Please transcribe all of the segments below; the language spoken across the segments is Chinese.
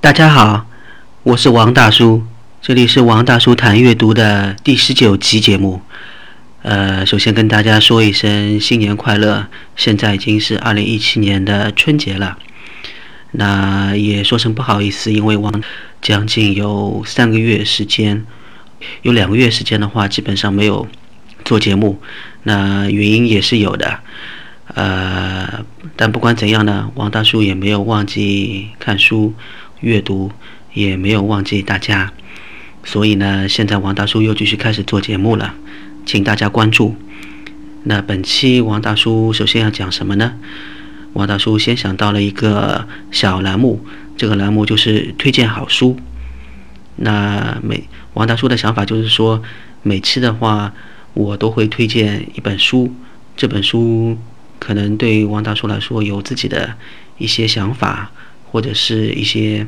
大家好，我是王大叔，这里是王大叔谈阅读的第十九集节目。呃，首先跟大家说一声新年快乐，现在已经是二零一七年的春节了。那也说声不好意思，因为王将近有三个月时间，有两个月时间的话，基本上没有做节目。那原因也是有的，呃，但不管怎样呢，王大叔也没有忘记看书、阅读，也没有忘记大家。所以呢，现在王大叔又继续开始做节目了。请大家关注。那本期王大叔首先要讲什么呢？王大叔先想到了一个小栏目，这个栏目就是推荐好书。那每王大叔的想法就是说，每期的话我都会推荐一本书，这本书可能对王大叔来说有自己的一些想法，或者是一些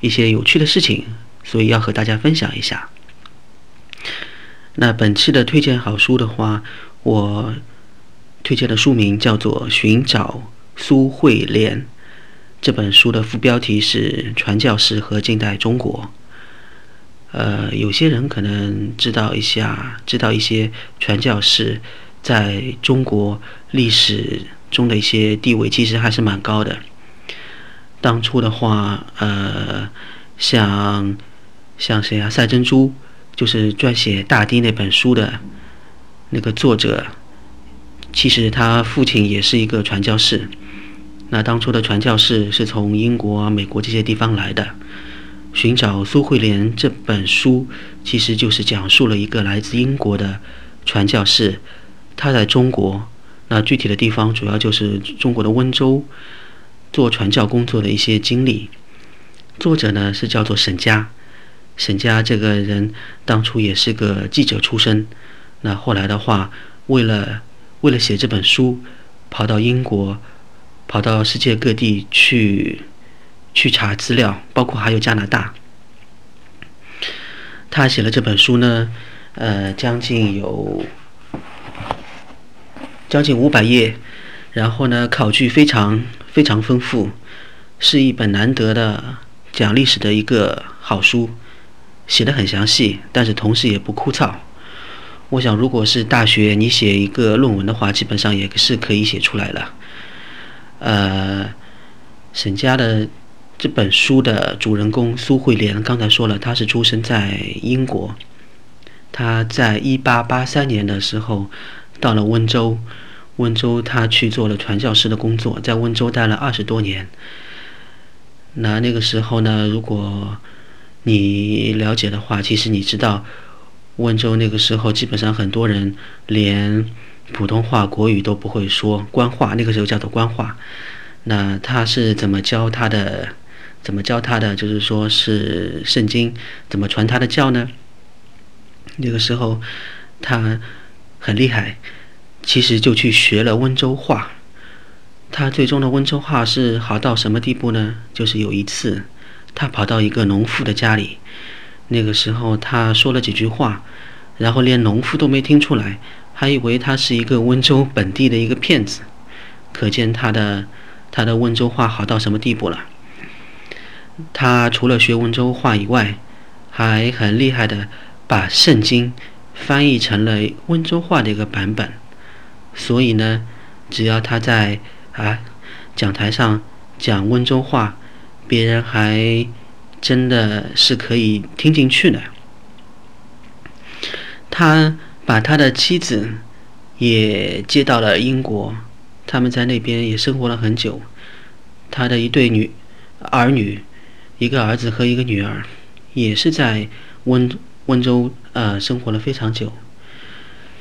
一些有趣的事情，所以要和大家分享一下。那本期的推荐好书的话，我推荐的书名叫做《寻找苏慧莲》。这本书的副标题是《传教士和近代中国》。呃，有些人可能知道一下，知道一些传教士在中国历史中的一些地位，其实还是蛮高的。当初的话，呃，像像谁啊？赛珍珠。就是撰写《大地》那本书的那个作者，其实他父亲也是一个传教士。那当初的传教士是从英国、美国这些地方来的。寻找苏慧莲这本书，其实就是讲述了一个来自英国的传教士，他在中国，那具体的地方主要就是中国的温州，做传教工作的一些经历。作者呢是叫做沈佳。沈家这个人当初也是个记者出身，那后来的话，为了为了写这本书，跑到英国，跑到世界各地去去查资料，包括还有加拿大。他写了这本书呢，呃，将近有将近五百页，然后呢，考据非常非常丰富，是一本难得的讲历史的一个好书。写的很详细，但是同时也不枯燥。我想，如果是大学你写一个论文的话，基本上也是可以写出来了。呃，沈家的这本书的主人公苏慧莲，刚才说了，她是出生在英国。她在一八八三年的时候到了温州，温州他去做了传教士的工作，在温州待了二十多年。那那个时候呢，如果你了解的话，其实你知道，温州那个时候基本上很多人连普通话、国语都不会说，官话那个时候叫做官话。那他是怎么教他的？怎么教他的？就是说是圣经怎么传他的教呢？那个时候他很厉害，其实就去学了温州话。他最终的温州话是好到什么地步呢？就是有一次。他跑到一个农妇的家里，那个时候他说了几句话，然后连农妇都没听出来，还以为他是一个温州本地的一个骗子，可见他的他的温州话好到什么地步了。他除了学温州话以外，还很厉害的把圣经翻译成了温州话的一个版本，所以呢，只要他在啊讲台上讲温州话。别人还真的是可以听进去的。他把他的妻子也接到了英国，他们在那边也生活了很久。他的一对女儿女，一个儿子和一个女儿，也是在温温州呃生活了非常久。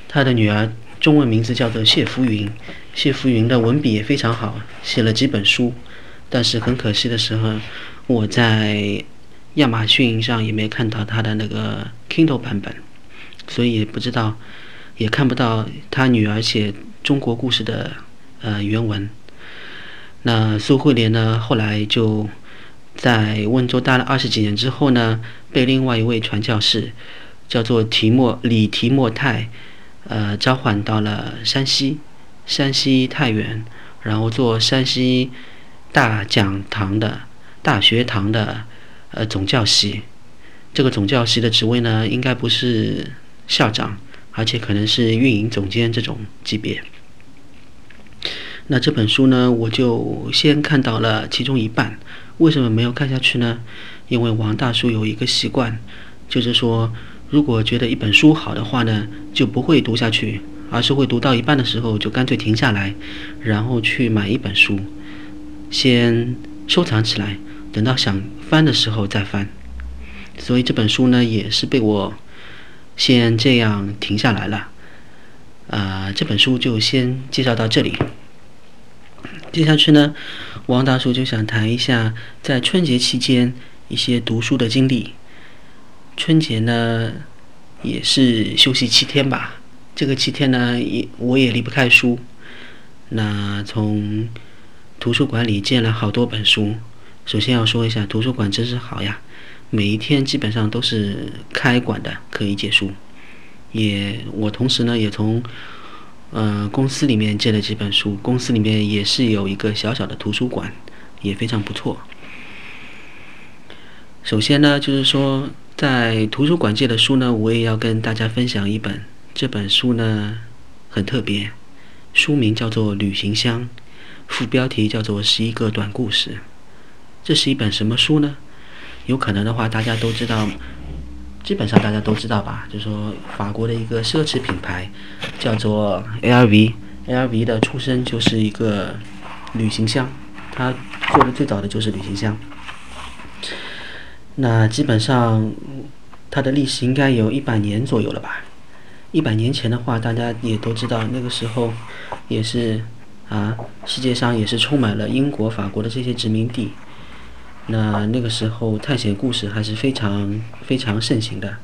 他的女儿中文名字叫做谢浮云，谢浮云的文笔也非常好，写了几本书。但是很可惜的时候，我在亚马逊上也没看到他的那个 Kindle 版本，所以也不知道，也看不到他女儿写中国故事的呃原文。那苏慧莲呢，后来就在温州待了二十几年之后呢，被另外一位传教士叫做提莫李提莫泰，呃召唤到了山西，山西太原，然后做山西。大讲堂的大学堂的呃总教习。这个总教习的职位呢，应该不是校长，而且可能是运营总监这种级别。那这本书呢，我就先看到了其中一半。为什么没有看下去呢？因为王大叔有一个习惯，就是说，如果觉得一本书好的话呢，就不会读下去，而是会读到一半的时候就干脆停下来，然后去买一本书，先收藏起来，等到想翻的时候再翻。所以这本书呢，也是被我先这样停下来了。啊，这本书就先介绍到这里。接下去呢，王大叔就想谈一下在春节期间一些读书的经历。春节呢，也是休息七天吧。这个七天呢，也我也离不开书。那从图书馆里借了好多本书。首先要说一下，图书馆真是好呀。每一天基本上都是开馆的，可以借书。也我同时呢也从，呃公司里面借了几本书，公司里面也是有一个小小的图书馆，也非常不错。首先呢就是说在图书馆借的书呢，我也要跟大家分享一本。这本书呢很特别，书名叫做《旅行箱》，副标题叫做《十一个短故事》。这是一本什么书呢？有可能的话，大家都知道，基本上大家都知道吧？就是说，法国的一个奢侈品牌叫做 LV，LV 的出身就是一个旅行箱，它做的最早的就是旅行箱。那基本上它的历史应该有一百年左右了吧？一百年前的话，大家也都知道，那个时候也是啊，世界上也是充满了英国、法国的这些殖民地。那那个时候探险故事还是非常非常盛行的，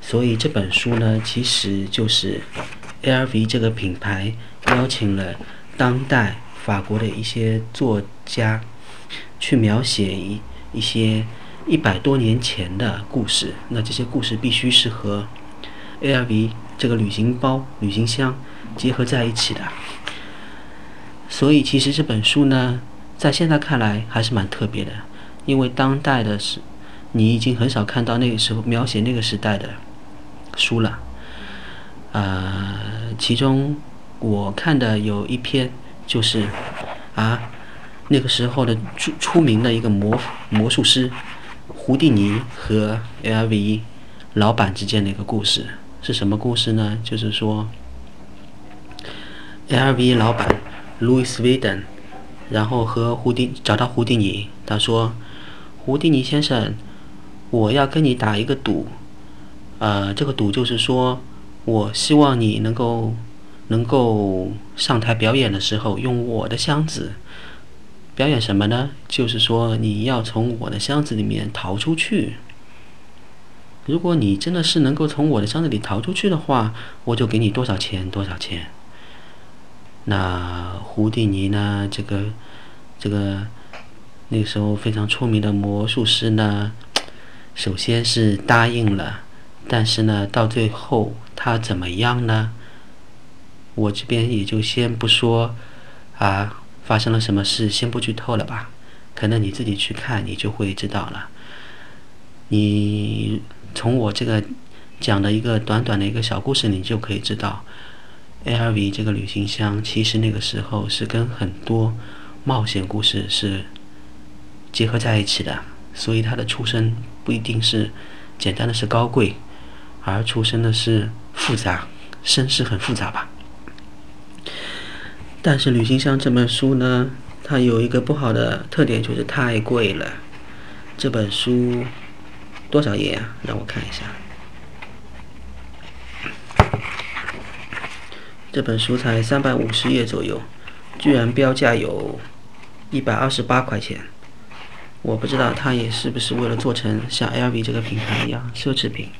所以这本书呢，其实就是 LV 这个品牌邀请了当代法国的一些作家，去描写一一些一百多年前的故事。那这些故事必须是和 ALV 这个旅行包、旅行箱结合在一起的。所以其实这本书呢。在现在看来还是蛮特别的，因为当代的是，你已经很少看到那个时候描写那个时代的书了。呃，其中我看的有一篇就是啊，那个时候的出出名的一个魔魔术师胡蒂尼和 LV 老板之间的一个故事是什么故事呢？就是说，LV 老板 Louis Vuitton。然后和胡迪找到胡迪尼，他说：“胡迪尼先生，我要跟你打一个赌，呃，这个赌就是说，我希望你能够能够上台表演的时候用我的箱子表演什么呢？就是说你要从我的箱子里面逃出去。如果你真的是能够从我的箱子里逃出去的话，我就给你多少钱多少钱。”那胡迪尼呢？这个，这个，那时候非常出名的魔术师呢，首先是答应了，但是呢，到最后他怎么样呢？我这边也就先不说，啊，发生了什么事，先不剧透了吧。可能你自己去看，你就会知道了。你从我这个讲的一个短短的一个小故事，你就可以知道。LV 这个旅行箱，其实那个时候是跟很多冒险故事是结合在一起的，所以它的出身不一定是简单的是高贵，而出身的是复杂，身世很复杂吧。但是旅行箱这本书呢，它有一个不好的特点，就是太贵了。这本书多少页啊？让我看一下。这本书才三百五十页左右，居然标价有一百二十八块钱。我不知道它也是不是为了做成像 LV 这个品牌一样奢侈品。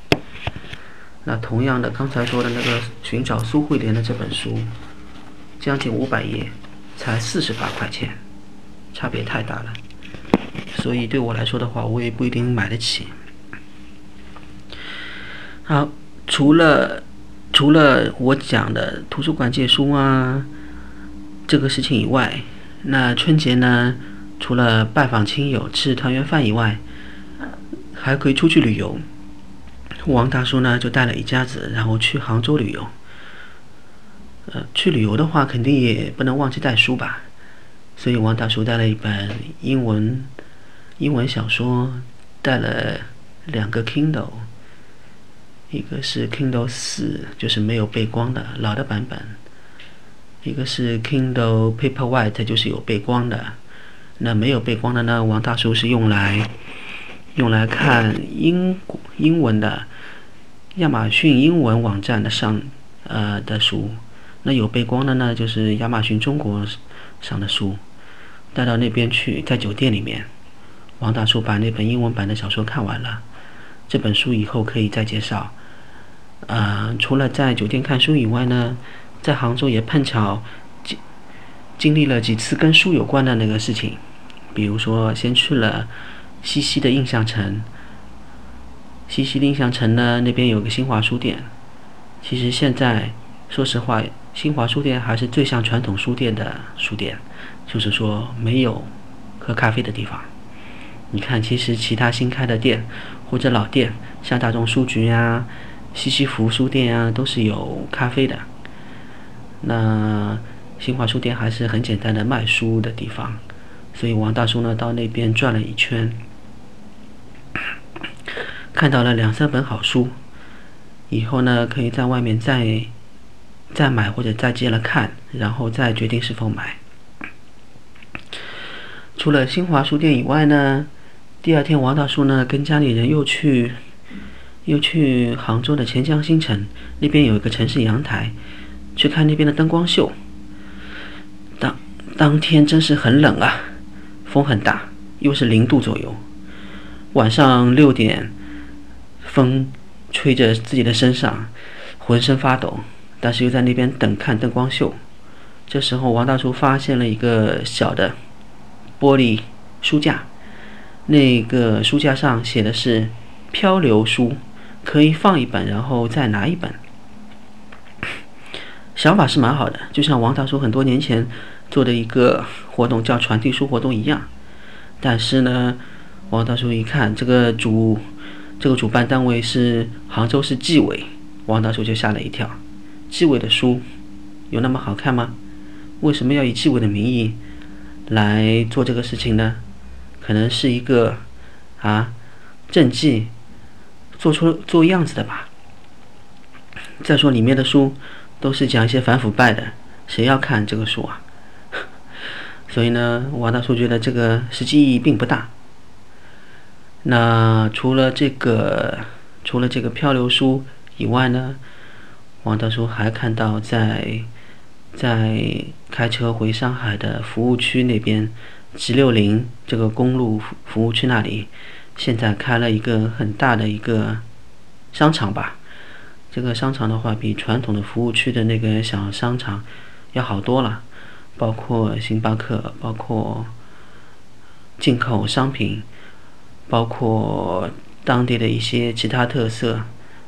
那同样的，刚才说的那个寻找苏慧莲的这本书，将近五百页，才四十八块钱，差别太大了。所以对我来说的话，我也不一定买得起。好，除了。除了我讲的图书馆借书啊这个事情以外，那春节呢，除了拜访亲友、吃团圆饭以外，还可以出去旅游。王大叔呢就带了一家子，然后去杭州旅游。呃，去旅游的话，肯定也不能忘记带书吧，所以王大叔带了一本英文英文小说，带了两个 Kindle，一个是 Kindle 四，就是没有背光的老的版本，一个是 Kindle Paperwhite，就是有背光的。那没有背光的呢，王大叔是用来用来看英英文的亚马逊英文网站的上呃的书。那有背光的呢，就是亚马逊中国上的书，带到那边去，在酒店里面，王大叔把那本英文版的小说看完了。这本书以后可以再介绍。呃，除了在酒店看书以外呢，在杭州也碰巧经经历了几次跟书有关的那个事情，比如说先去了西溪的印象城。西溪的印象城呢，那边有个新华书店。其实现在说实话。新华书店还是最像传统书店的书店，就是说没有喝咖啡的地方。你看，其实其他新开的店或者老店，像大众书局呀、西西弗书店呀，都是有咖啡的。那新华书店还是很简单的卖书的地方，所以王大叔呢到那边转了一圈，看到了两三本好书，以后呢可以在外面再。再买或者再接了看，然后再决定是否买。除了新华书店以外呢，第二天王大叔呢跟家里人又去，又去杭州的钱江新城那边有一个城市阳台，去看那边的灯光秀。当当天真是很冷啊，风很大，又是零度左右。晚上六点，风吹着自己的身上，浑身发抖。但是又在那边等看灯光秀，这时候王大叔发现了一个小的玻璃书架，那个书架上写的是“漂流书”，可以放一本，然后再拿一本。想法是蛮好的，就像王大叔很多年前做的一个活动叫传递书活动一样。但是呢，王大叔一看这个主这个主办单位是杭州市纪委，王大叔就吓了一跳。纪委的书有那么好看吗？为什么要以纪委的名义来做这个事情呢？可能是一个啊政绩做出做样子的吧。再说里面的书都是讲一些反腐败的，谁要看这个书啊？所以呢，王大叔觉得这个实际意义并不大。那除了这个，除了这个漂流书以外呢？王大叔还看到，在在开车回上海的服务区那边，G 六零这个公路服务区那里，现在开了一个很大的一个商场吧。这个商场的话，比传统的服务区的那个小商场要好多了，包括星巴克，包括进口商品，包括当地的一些其他特色。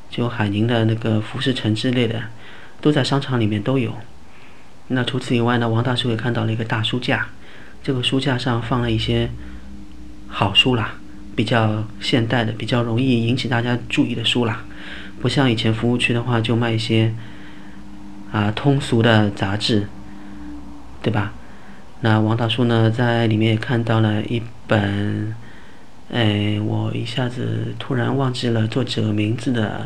就海宁的那个服饰城之类的，都在商场里面都有。那除此以外呢，王大叔也看到了一个大书架，这个书架上放了一些好书啦，比较现代的、比较容易引起大家注意的书啦，不像以前服务区的话就卖一些啊通俗的杂志，对吧？那王大叔呢，在里面也看到了一本。哎，我一下子突然忘记了作者名字的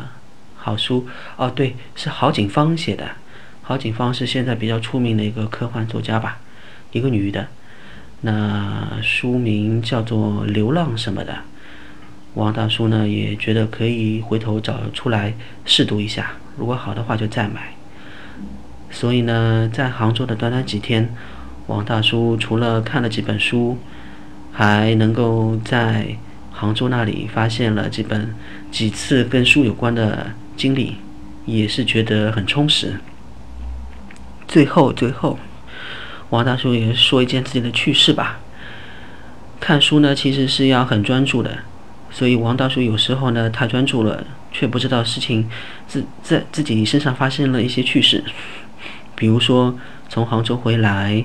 好书哦，对，是郝景芳写的。郝景芳是现在比较出名的一个科幻作家吧，一个女的。那书名叫做《流浪》什么的。王大叔呢也觉得可以回头找出来试读一下，如果好的话就再买。所以呢，在杭州的短短几天，王大叔除了看了几本书。还能够在杭州那里发现了几本几次跟书有关的经历，也是觉得很充实。最后，最后，王大叔也说一件自己的趣事吧。看书呢，其实是要很专注的，所以王大叔有时候呢太专注了，却不知道事情自在自己身上发生了一些趣事。比如说从杭州回来，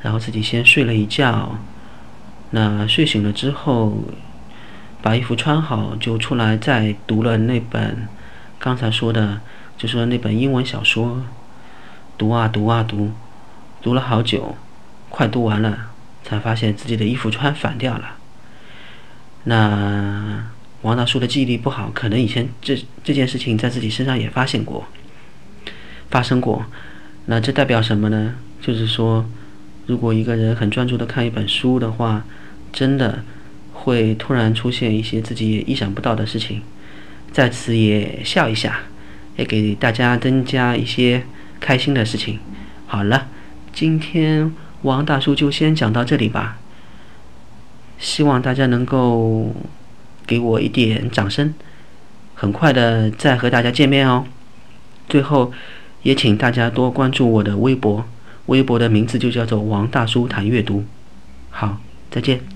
然后自己先睡了一觉。那睡醒了之后，把衣服穿好，就出来再读了那本刚才说的，就说那本英文小说，读啊读啊读，读了好久，快读完了，才发现自己的衣服穿反掉了。那王大叔的记忆力不好，可能以前这这件事情在自己身上也发现过，发生过。那这代表什么呢？就是说，如果一个人很专注的看一本书的话，真的会突然出现一些自己也意想不到的事情。在此也笑一下，也给大家增加一些开心的事情。好了，今天王大叔就先讲到这里吧。希望大家能够给我一点掌声，很快的再和大家见面哦。最后，也请大家多关注我的微博，微博的名字就叫做王大叔谈阅读。好，再见。